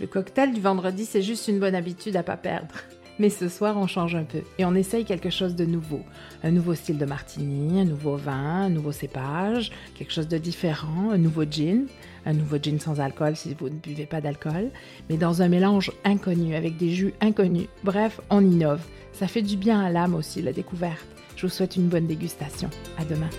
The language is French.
Le cocktail du vendredi, c'est juste une bonne habitude à pas perdre. Mais ce soir, on change un peu et on essaye quelque chose de nouveau. Un nouveau style de martini, un nouveau vin, un nouveau cépage, quelque chose de différent, un nouveau gin, un nouveau gin sans alcool si vous ne buvez pas d'alcool, mais dans un mélange inconnu avec des jus inconnus. Bref, on innove. Ça fait du bien à l'âme aussi, la découverte. Je vous souhaite une bonne dégustation. À demain.